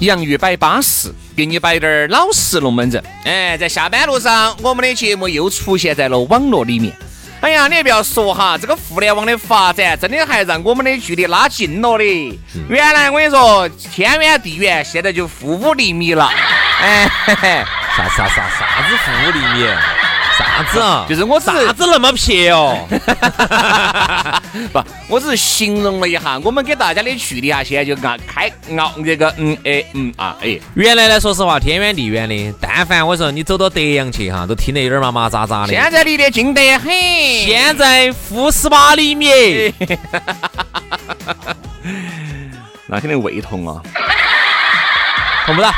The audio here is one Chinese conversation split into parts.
洋芋摆巴适，给你摆点儿老实龙门阵。哎，在下班路上，我们的节目又出现在了网络里面。哎呀，你也不要说哈，这个互联网的发展真的还让我们的距离拉近了的。原来我跟你说天远地远，现在就负五厘米了。哎，嘿嘿啥啥啥啥子负五厘米？啥子啊？就是我是啥子那么撇哦？不，我只是形容了一下，我们给大家的距离啊，现在就按开熬这个嗯哎嗯啊哎。原来呢，说实话，天远地远的，但凡我说你走到德阳去哈，都听得有点麻麻扎扎的。现在离得近得很。现在负十八厘米，那肯定胃痛啊！痛不到？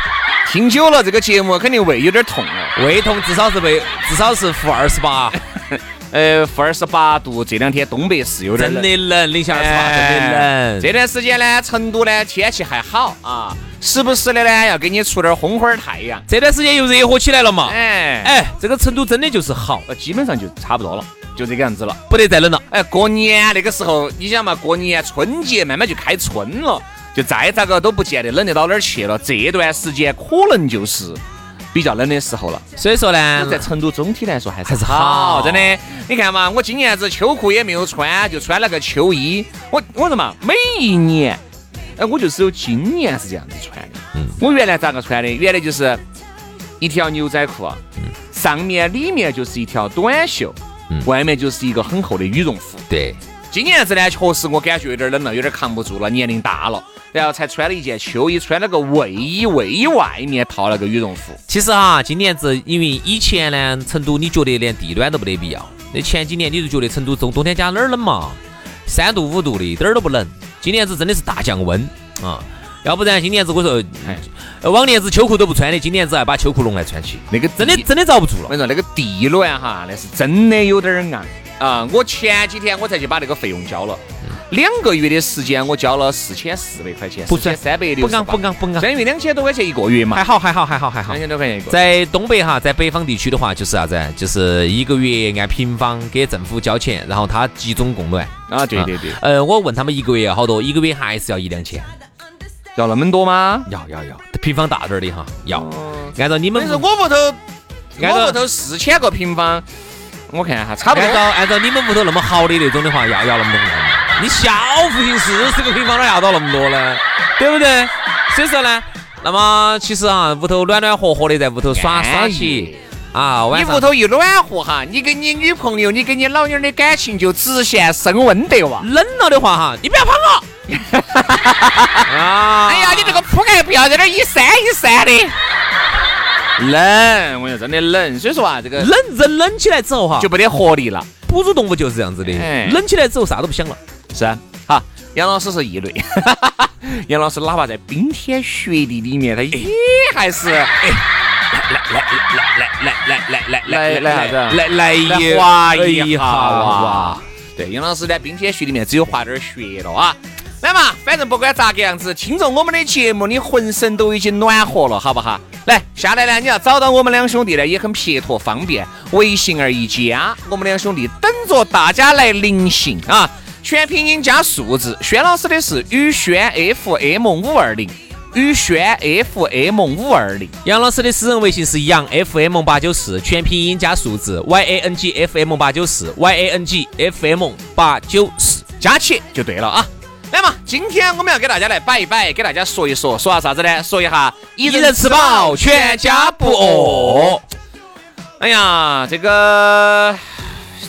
听久了这个节目，肯定胃有点痛哦。胃痛至少是被至少是负二十八，呃，负二十八度，这两天东北是有点真冷。的冷，零下二十八，真的冷。这段时间呢，成都呢天气还好啊，时不时的呢要给你出点烘会儿太阳。这段时间又热和起来了嘛？哎哎，这个成都真的就是好，呃，基本上就差不多了，就这个样子了。不得再冷了。哎，过年那个时候，你想嘛，过年春节慢慢就开春了，就再咋个都不见得冷得到哪儿去了。这段时间可能就是比较冷的时候了。所以说呢，在成都总体来说还是还是好，真的。你看嘛，我今年子秋裤也没有穿，就穿了个秋衣。我我说嘛，每一年，哎，我就只有今年是这样子穿的。嗯，我原来咋个穿的？原来就是一条牛仔裤，啊，上面里面就是一条短袖，外面就是一个很厚的羽绒服。对，今年子呢，确实我感觉有点冷了，有点扛不住了，年龄大了，然后才穿了一件秋衣，穿了个卫衣，卫衣外面套了个羽绒服。其实哈，今年子因为以前呢，成都你觉得连地暖都没得必要，那前几年你就觉得成都冬冬天家哪儿冷嘛，三度五度的，一点儿都不冷。今年子真的是大降温啊！要不然今年子我说，呃往年子秋裤都不穿的，今年子还把秋裤弄来穿起，那个真的真的遭不住了。我跟你说，那个地暖哈，那是真的有点儿硬啊！我前几天我才去把那个费用交了，两个月的时间我交了四千四百块钱，不算三百六不刚不刚不刚，相当于两千多块钱一个月嘛还，好还好还好还好两。千多块钱一个。在东北哈，在北方地区的话，就是啥子？就是一个月按平方给政府交钱，然后他集中供暖。啊，对对对，呃，我问他们一个月要好多，一个月还是要一两千。要那么多吗？要要要，平方大点儿的哈，要。按照你们但是我屋头，按照我屋头四千个平方，我看哈，差不按照多。按照你们屋头那么好的那种的话，要要那么多钱。你小户型四十个平方哪要到那么多呢？对不对？所以说呢，那么其实啊，屋头暖暖和和的，在屋头耍耍起啊，晚上你屋头一暖和哈，你跟你女朋友、你跟你老妞儿的感情就直线升温得哇！冷了的话哈，你不要碰我。啊！哎呀，你这个铺盖不要在那儿一扇一扇的，冷，我说真的冷。所以说啊，这个冷人冷起来之后哈，就没得活力了。哺乳动物就是这样子的哎，冷起来之后啥都不想了。是啊，好，杨老师是异类。杨老师哪怕在冰天雪地里面，他也还是哎，来来来来来来来来来来啥子？来来一滑一下哇哇！对，杨老师在冰天雪地里面只有滑点儿雪了啊。来嘛，反正不管咋个样子，听着我们的节目，你浑身都已经暖和了，好不好？来，下来呢，你要找到我们两兄弟呢，也很撇脱方便，微信而一加，我们两兄弟等着大家来临幸啊！全拼音加数字，轩老师的是宇轩 FM 五二零，宇轩 FM 五二零。杨老师的私人微信是杨 FM 八九四，全拼音加数字 Y A N G F M 八九四，Y A N G F M 八九四。加起就对了啊。来嘛今天我们要给大家来摆一摆，给大家说一说，说下啥子呢？说一下一人吃饱全家不饿。哎呀，这个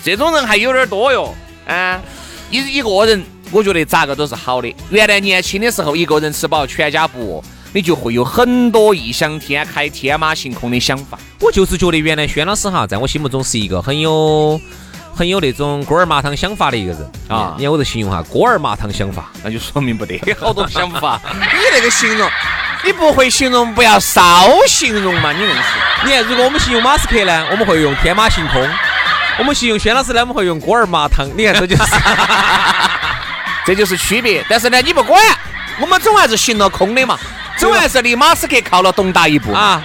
这种人还有点多哟。啊，一一个人，我觉得咋个都是好的。原来年轻的时候，一个人吃饱全家不饿，你就会有很多异想天开、天马行空的想法。我就是觉得原来轩老师哈，在我心目中是一个很有。很有那种锅儿麻汤想法的一个人啊！你看我这形容哈，锅儿麻汤想法，那就说明不得 好多想法。你那个形容，你不会形容，不要少形容嘛！你硬是。你看，如果我们形容马斯克呢，我们会用天马行空；我们形容轩老师呢，我们会用锅儿麻汤。你看，这就是，这就是区别。但是呢，你不管，我们总还是行了空的嘛，总还是离马斯克靠了东大一步啊！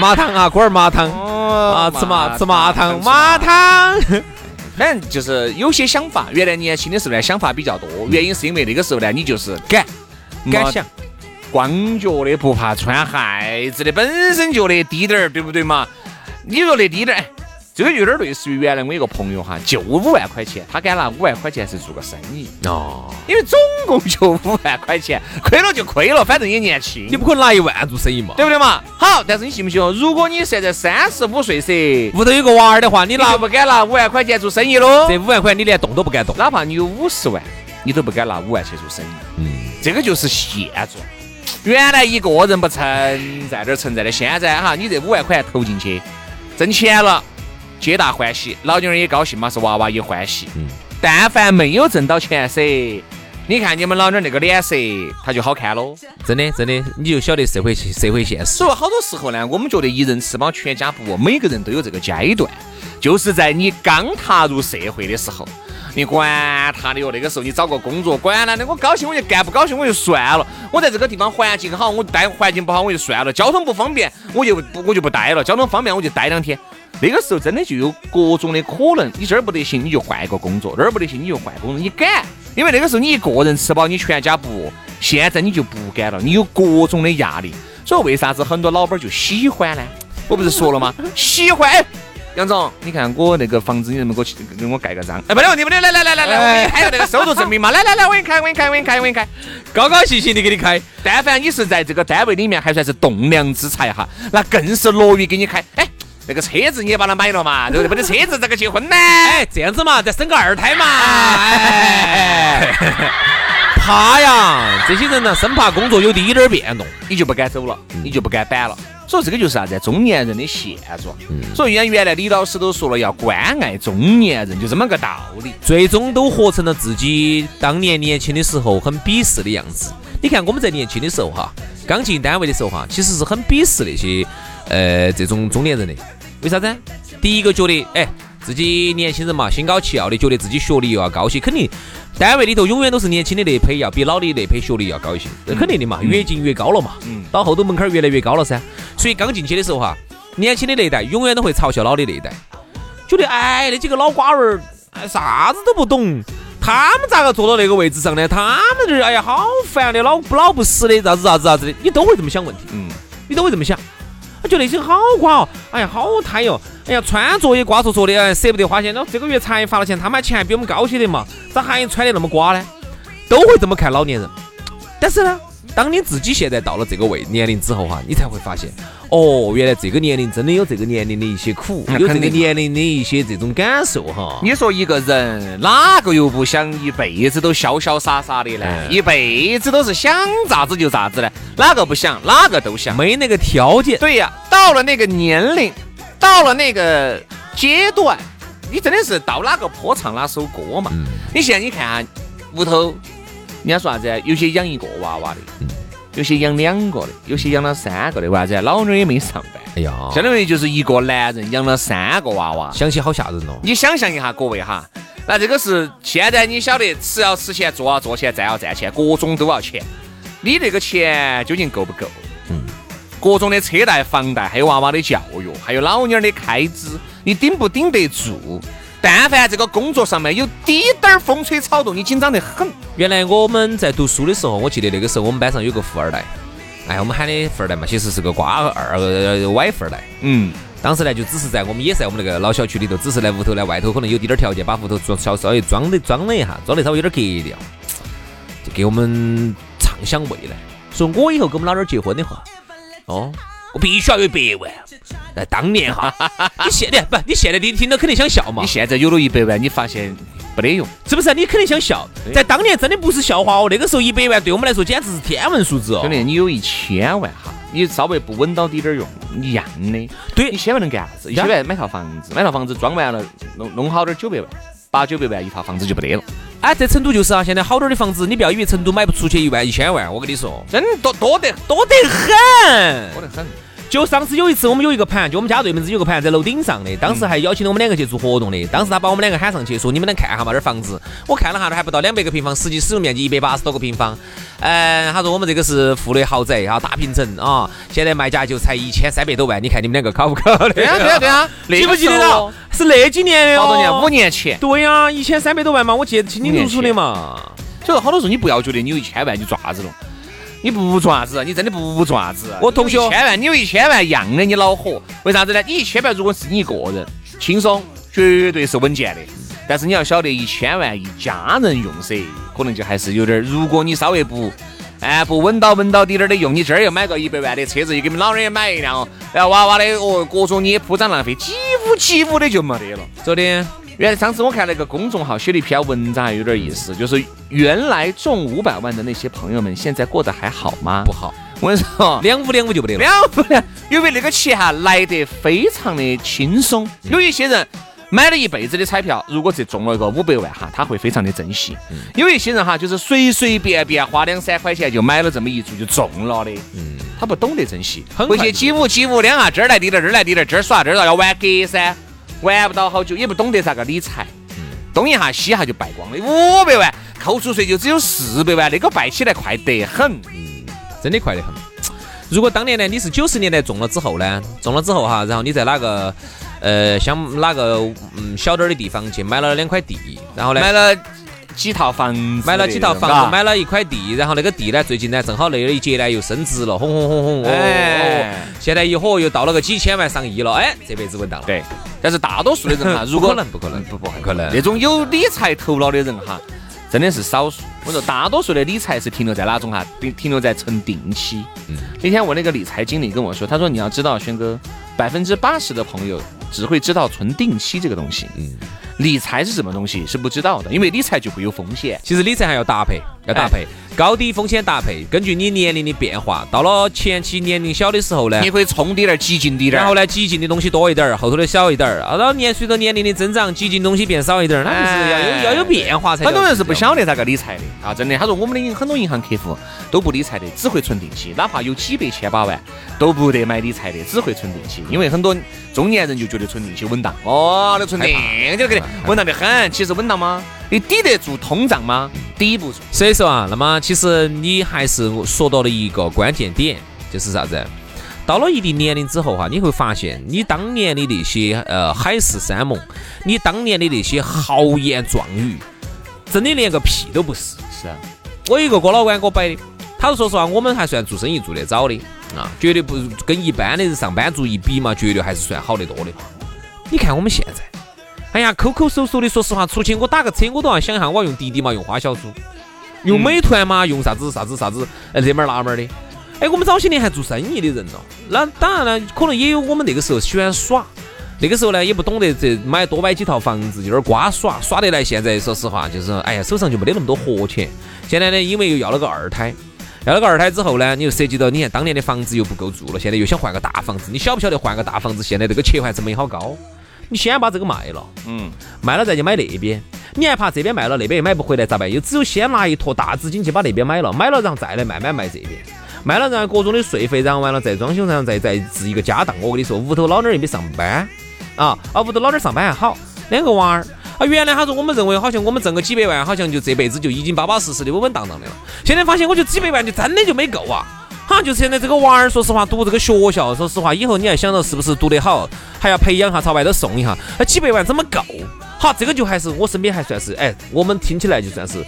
麻汤啊，锅儿麻汤啊，吃麻吃麻汤，麻汤。反正就是有些想法，原来年轻的时候呢，想法比较多。原因是因为那个时候呢，你就是敢敢想，光脚的不怕穿鞋子的，本身就那低点儿，对不对嘛？你说那低点儿。这个有点类似于原来我一个朋友哈，就五万块钱，他敢拿五万块钱是做个生意哦，因为总共就五万块钱，亏了就亏了，反正也年轻，你不可能拿一万做生意嘛，对不对嘛？好，但是你信不信哦？如果你现在三十五岁噻，屋头有个娃儿的话，你拿就不敢拿五万块钱做生意喽。这五万块你连动都不敢动，哪怕你有五十万，你都不敢拿五万去做生意。嗯，这个就是现状。原来一个人不存在这儿存在的，现在哈，你这五万块投进去，挣钱了。皆大欢喜，老娘儿也高兴嘛，是娃娃也欢喜。嗯，但凡没有挣到钱噻，你看你们老娘那个脸色，他就好看喽。真的，真的，你就晓得社会社会现实。所以好多时候呢，我们觉得一人吃饱全家不饿，每个人都有这个阶段，就是在你刚踏入社会的时候，你管他的哟。那个时候你找个工作，管他的我高兴我就干，不高兴我就算了。我在这个地方环境好，我待环境不好我就算了。交通不方便，我就不我就不待了。交通方便我就待两天。那个时候真的就有各种的可能，你这儿不得行，你就换一个工作；那儿不得行，你就换工作。你敢？因为那个时候你一个人吃饱，你全家不饿。现在你就不敢了，你有各种的压力。所以为啥子很多老板就喜欢呢？我不是说了吗？喜欢。杨总，你看我那个房子，你能不能给我给我盖个章？哎，没得问题，没得。来来来来来，我给你开个那个收入证明嘛。来来来，我给你开，我给你开，我给你开，我给你开。高高兴兴的给你开。但凡你是在这个单位里面还算是栋梁之才哈，那更是乐于给你开。哎。那个车子你也把它买了嘛，对不对？没得车子，咋个结婚呢？哎，这样子嘛，再生个二胎嘛。哎，怕呀，这些人呢，生怕工作有滴点儿变动，你就不敢走了，你就不敢摆了。所以这个就是啥子？中年人的现状。所以原原来李老师都说了，要关爱中年人，就这么个道理。最终都活成了自己当年年轻的时候很鄙视的样子。你看我们在年轻的时候哈，刚进单位的时候哈，其实是很鄙视那些呃这种中年人的。为啥子？第一个觉得，哎，自己年轻人嘛，心高气傲的，觉得自己学历又要高些，肯定单位里头永远都是年轻的那批要比老的那批学历要高一些，那肯定的嘛，越进越高了嘛，嗯，到后头门槛越来越高了噻。所以刚进去的时候哈，年轻的那一代永远都会嘲笑老的那一代，觉得哎，那几个老瓜娃儿，哎，啥子都不懂，他们咋个坐到那个位置上呢？他们这哎呀，好烦的，老不老不死的，咋子咋子咋子的，你都会这么想问题，嗯，你都会这么想。我觉得那些好瓜哦，哎呀，好贪哟！哎呀，穿着也瓜着着的，哎，舍不得花钱。那这个月才发了钱，他们钱还比我们高些的嘛，咋还穿的那么瓜呢？都会这么看老年人。但是呢？当你自己现在到了这个位年龄之后哈，你才会发现，哦，原来这个年龄真的有这个年龄的一些苦，有这个年龄的一些这种感受哈。你说一个人哪个又不想一辈子都潇潇洒洒的呢？一辈子都是想咋子就咋子呢？哪个不想？哪个都想。没那个条件。对呀，到了那个年龄，到了那个阶段，你真的是到哪个坡唱哪首歌嘛？你现在你看屋头。人家说啥子？有些养一个娃娃的，有些养两个的，有些养了三个的。为啥子？老娘也没上班。哎呀，相当于就是一个男人养了三个娃娃，想起好吓人哦。你想象一下，各位哈，那这个是现在你晓得，吃要吃钱，坐要坐钱，站要站钱，各种都要钱。你这个钱究竟够不够？嗯，各种的车贷、房贷，还有娃娃的教育，还有老娘的开支，你顶不顶得住？但凡这个工作上面有滴点儿风吹草动，你紧张得很。原来我们在读书的时候，我记得那个时候我们班上有个富二代，哎，我们喊的富二代嘛，其实是个瓜二歪富二代。嗯，当时呢就只是在我们也在我们那个老小区里头，只是在屋头呢外头可能有滴点儿条件，把屋头装稍稍微装的装了一下，装的稍微有点格调。就给我们畅想未来，说我以后跟我们老爹儿结婚的话，哦，我必须要有一百万。那当年哈，你现在不，你现在你听到肯定想笑嘛你，现在有了一百万，你发现没得用。是不是？你肯定想笑，在当年真的不是笑话哦，那个时候一百万对我们来说简直是天文数字哦兄。弟，你有一千万哈，你稍微不稳到滴点儿用，一样的。对你千万能干啥子？一千万买套房子，买套房子装完了，弄弄好点儿九百万，八九百万一套房子就不得了。哎，在成都就是啊，现在好点儿的房子，你不要以为成都买不出去一万一千万，我跟你说，真多多得多得很。多得很。就上次有一次，我们有一个盘，就我们家对门子有个盘在楼顶上的，当时还邀请了我们两个去做活动的。当时他把我们两个喊上去，说你们能看下嘛这房子。我看了下，还不到两百个平方，实际使用面积一百八十多个平方。嗯，他说我们这个是富的豪宅啊，大平层啊，现在卖价就才一千三百多万，你看你们两个考不考的？对啊对啊对啊，记不记得那个时候了？是那几年的哦好多年？五。年前。对呀、一千三百多万嘛，我记得清清楚楚的嘛。所以说好多时候你不要觉得你有一千万你做啥子了，你不做啥子，你真的不做啥子。我同学一千万，你有一千万一样的你恼火，为啥子呢？你一千万如果是你一个人，轻松绝对是稳健的。但是你要晓得，一千万一家人用噻，可能就还是有点儿。如果你稍微不，哎，不稳到稳到滴点儿的用，你今儿又买个一百万的车子，又给你们老人也买一辆哦，然后娃娃的哦，各种你也铺张浪费，几乎几乎的就没得了。昨天原来上次我看那个公众号写了一篇文章，还有点意思，就是原来中五百万的那些朋友们，现在过得还好吗？不好，我跟你说，两五两五就不得了。两五两，因为那个钱哈来得非常的轻松。有一些人买了一辈子的彩票，如果这中了个五百万哈，他会非常的珍惜。有一些人哈，就是随随便便花两三块钱就买了这么一注就中了的，嗯，他不懂得珍惜，回去几五几五两啊，这儿来滴点儿，这儿来滴点儿，这儿耍这儿，要玩隔噻，玩不到好久，也不懂得咋个理财。东一下西一下就败光了，五百万扣除税就只有四百万，那个败起来快得很。嗯真的快得很。如果当年呢，你是九十年代中了之后呢，中了之后哈，然后你在哪个呃像哪个嗯小点儿的地方去买了两块地，然后呢买了几套房子，买了几套房子，买了一块地，然后那个地呢最近呢正好那一节呢又升值了，轰轰轰轰，哦现在一伙又到了个几千万上亿了，哎，这辈子稳当了。对，但是大多数的人哈，如果不可能不可能不不不可能那种有理财头脑的人哈，真的是少数。我说大多数的理财是停留在哪种哈？停停留在存定期。嗯那天我那个理财经理跟我说，他说你要知道，轩哥，百分之八十的朋友只会知道存定期这个东西，嗯，理财是什么东西是不知道的，因为理财就会有风险。其实理财还要搭配，要搭配，高低风险搭配，根据你年龄的变化，到了前期年龄小的时候呢你，可以冲滴点儿，激进滴点儿，然后呢，激进的东西多一点儿，后头的小一点儿。啊，到年随着年龄的增长，激进东西变少一点儿，那就是要有哎要有变化才。很多人是不晓得咋个理财的啊，真的。他说我们的银很多银行客户都不理财的，只会存定期，哪怕有几百千把万都不得买理财的，只会存定期。因为很多中年人就觉得存定期稳当，哦，那存定就给你稳当得很。其实稳当吗？你抵得住通胀吗？抵不住。所以说啊，那么其实你还是说到了一个关键点，就是啥子？到了一定年龄之后哈，你会发现你当年的那些呃海誓山盟，你当年的那些豪言壮语，真的连个屁都不是。是啊，我一个哥老倌给我摆的，他说说实话，我们还算做生意做得早的啊，绝对不跟一般的人上班族一比嘛，绝对还是算好得多的。你看我们现在，哎呀，抠抠搜搜的，说实话，出去我打个车，我都要想一下我要用滴滴嘛，用花小猪，用美团嘛，用啥子啥子啥子，哎，这门儿那门儿的。哎，我们早些年还做生意的人了，那当然了，可能也有我们那个时候喜欢耍。那个时候呢，也不懂得这买多买几套房子，有点瓜耍，耍得来。现在说实话，就是哎呀，手上就没得那么多活钱。现在呢，因为又要了个二胎，要了个二胎之后呢，你又涉及到你看当年的房子又不够住了，现在又想换个大房子。你晓不晓得换个大房子现在这个切换成本好高？你先把这个卖了，嗯，卖了再去买那边，你还怕这边卖了那边又买不回来咋办？又只有先拿一坨大资金去把那边买了，买了然后再来慢慢卖这边。卖了，然后各种的税费，然后完了再装修，然后再再置一个家当。我跟你说，屋头老娘又没上班啊，啊，屋头老娘上班还好，两个娃儿啊。原来他说我们认为好像我们挣个几百万，好像就这辈子就已经巴巴适适的稳稳当当的了。现在发现，我觉得几百万就真的就没够啊。哈，就是现在这个娃儿，说实话，读这个学校，说实话，以后你还想着是不是读得好，还要培养哈，朝外头送一下，那几百万怎么够？好，这个就还是我身边还算是，哎，我们听起来就算是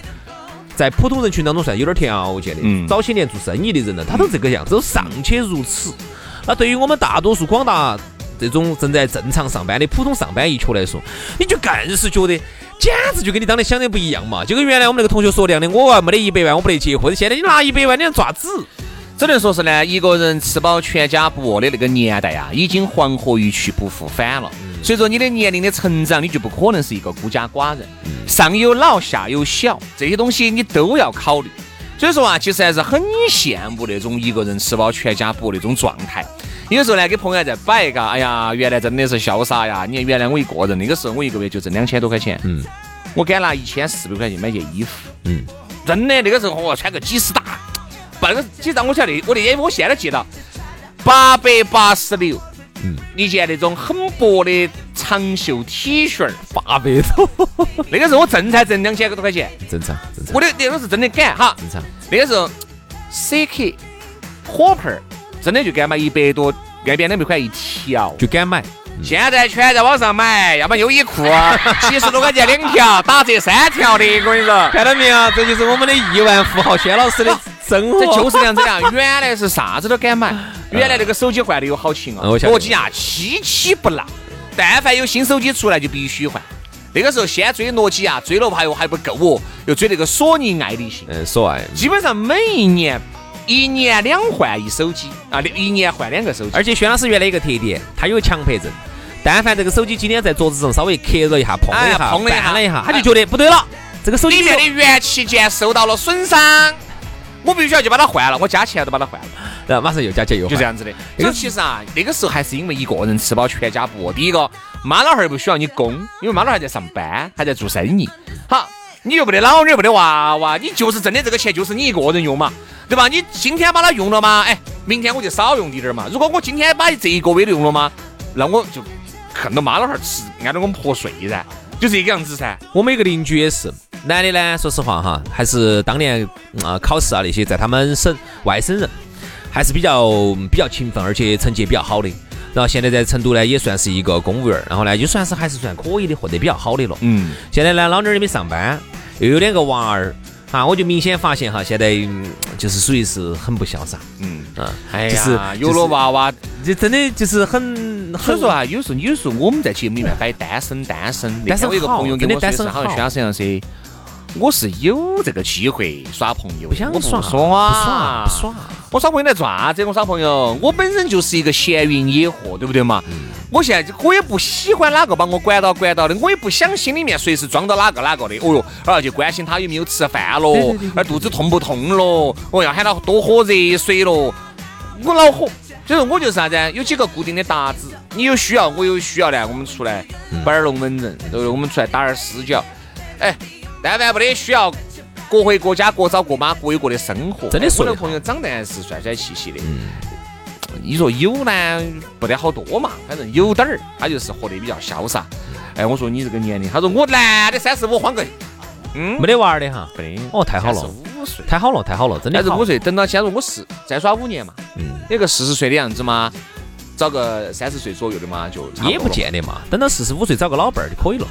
在普通人群当中算有点条件的。嗯早些年做生意的人呢，他都这个样子，都尚且如此。那对于我们大多数广大这种正在正常上班的普通上班一族来说，你就更是觉得简直就跟你当年想的不一样嘛，就跟原来我们那个同学说的样的，我没得一百万，我不得结婚。现在你拿一百万，你能爪子？只能说是呢，一个人吃饱全家不饿的那个年代啊，已经黄河一去不复返了。随着你的年龄的成长，你就不可能是一个孤家寡人，上有老下有小，这些东西你都要考虑。所以说啊，其实还是很羡慕那种一个人吃饱全家不饿那种状态。有时候呢，给朋友在摆嘎，哎呀，原来真的是潇洒呀！你看原来我一个人，那个时候我一个月就挣两千多块钱，嗯，我敢拿一千四百块钱买件衣服，嗯，真的那个时候我穿个几十大。半个几张我晓得，我那天我现在记到八百八十六，嗯，一件那种很薄的长袖 T 恤，八百多。那个时候我挣才挣两千多块钱，正常，正常。我的那个是真的敢哈，正常。那个时候 CK 火盆真的就敢买一百多，那边两百块一条，就敢买。现在全在网上买，要么优衣库，七十多块钱两条，打折三条的，我跟你说，看到没有？这就是我们的亿万富豪轩老师的。生活就是这样子的，原来是啥子都敢买，原来那个手机换的有好勤啊，诺基亚七七不落，但凡有新手机出来就必须换。那个时候先追诺基亚，追了还又还不够哦，又追那个索尼爱立信，嗯，索爱，基本上每一年一年两换一手机啊，一年换两个手机。而且轩老师原来一个特点，他有强迫症，但凡这个手机今天在桌子上稍微磕了一下，碰了一下，碰了一下，他就觉得不对了，这个手机里面的元器件受到了损伤。我必须要去把它换了，我加钱都把它换了，然后马上又加钱又就这样子的。所以其实啊，那个时候还是因为一个人吃饱全家不饿。第一个，妈老汉儿不需要你供，因为妈老汉儿还在上班，还在做生意。好，你又不得老女，不得娃娃，你就是挣的这个钱就是你一个人用嘛，对吧？你今天把它用了吗？哎，明天我就少用滴点儿嘛。如果我今天把这一个月都用了吗？那我就恨到妈老汉儿吃，挨到我们破碎噻，就这个样子噻。我们一个邻居也是。男的呢，说实话哈，还是当年啊考试啊那些，在他们省外省人，还是比较比较勤奋，而且成绩也比较好的。然后现在在成都呢，也算是一个公务员，然后呢，就算是还是算可以的，混得比较好的了。嗯。现在呢，老娘儿也没上班，又有两个娃儿，啊，我就明显发现哈，现在就是属于是很不潇洒。嗯。啊。哎呀，有了娃娃，这真的就是很，所以说啊，有时候有时候我们在节目里面摆单身单身，但是我一个朋友跟我说是，好像宣老师我是有这个机会耍朋友，不想耍，不耍，不耍。我耍朋友来做啥子？我耍朋友，我本身就是一个闲云野鹤，对不对嘛？我现在我也不喜欢哪个把我管到管到的，我也不想心里面随时装到哪个哪个的。哦哟，啊就关心他有没有吃饭咯，而肚子痛不痛咯，我要喊他多喝热水咯。我恼火，就是我就是啥子？有几个固定的搭子，你有需要，我有需要呢，我们出来摆点龙门阵，对不对？我们出来打点私交，哎。但凡不得需要，各回各家，各找各妈，各有各的生活。真的，我的朋友长得还是帅帅气气的。嗯。你说有呢，不得好多嘛，反正有点儿，他就是活得比较潇洒。哎，我说你这个年龄，他说我男的三十五，换个，嗯，没得娃儿的哈。没得。哦，太好了。五岁。太好了，太好了，真的。三十五岁，等到假如我是再耍五年嘛，嗯，有个四十岁的样子嘛。找个三十岁左右的嘛，就也不见得嘛。等到四十五岁找个老伴儿就可以了。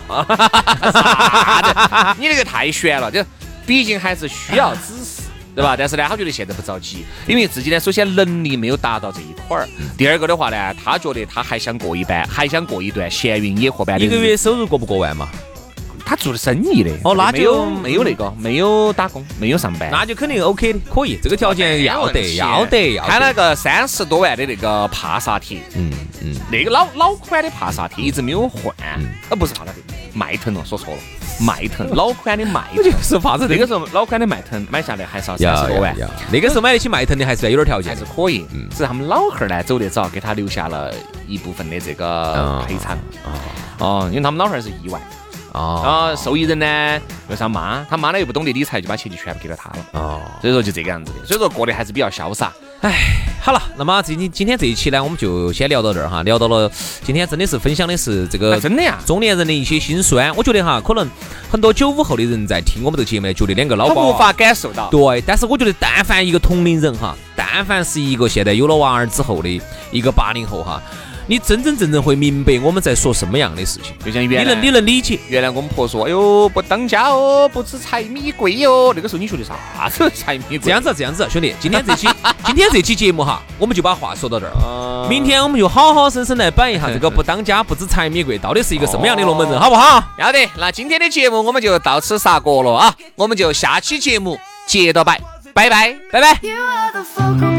你那个太悬了，就毕竟还是需要指示，对吧？但是呢，他觉得现在不着急，因为自己呢，首先能力没有达到这一块儿。第二个的话呢，他觉得他还想过一般，还想过一段闲云野鹤般的。一个月收入过不过万嘛？他做的生意的。哦，那就没有那个，没有打工，没有上班，那就肯定 OK 的，可以，这个条件要得，要得，要。开了个三十多万的那个帕萨特，嗯嗯，那个老老款的帕萨特一直没有换，啊不是帕萨特，迈腾了，说错了，迈腾，老款的迈腾，就是帕萨特。那个时候老款的迈腾买下来还是要三十多万，那个时候买得起迈腾的还是有点条件，还是可以，只是他们老汉儿呢走得早，给他留下了一部分的这个赔偿，哦，因为他们老汉儿是意外。啊，受益人呢又是他妈，他妈呢又不懂得理财，就把钱就全部给了他了。哦，所以说就这个样子的，所以说过得还是比较潇洒。哎，好了，那么今天今天这一期呢，我们就先聊到这儿哈，聊到了今天真的是分享的是这个真的呀，中年人的一些心酸。我觉得哈，可能很多九五后的人在听我们这个节目，觉得两个老瓜无法感受到。对，但是我觉得但凡一个同龄人哈，但凡是一个现在有了娃儿之后的一个八零后哈。你真真正正会明白我们在说什么样的事情，就像原来你能你能理解。原来我们婆说，哎呦不当家哦，不知柴米贵哦。那个时候你学的啥 子柴米贵？这样子这样子，兄弟，今天这期 今天这期节目哈，我们就把话说到这儿。明天我们就好好生生来摆一下这个 不当家不知柴米贵到底是一个什么样的龙门阵，好不好？要得，那今天的节目我们就到此杀过了啊，我们就下期节目接着摆，拜拜，拜拜。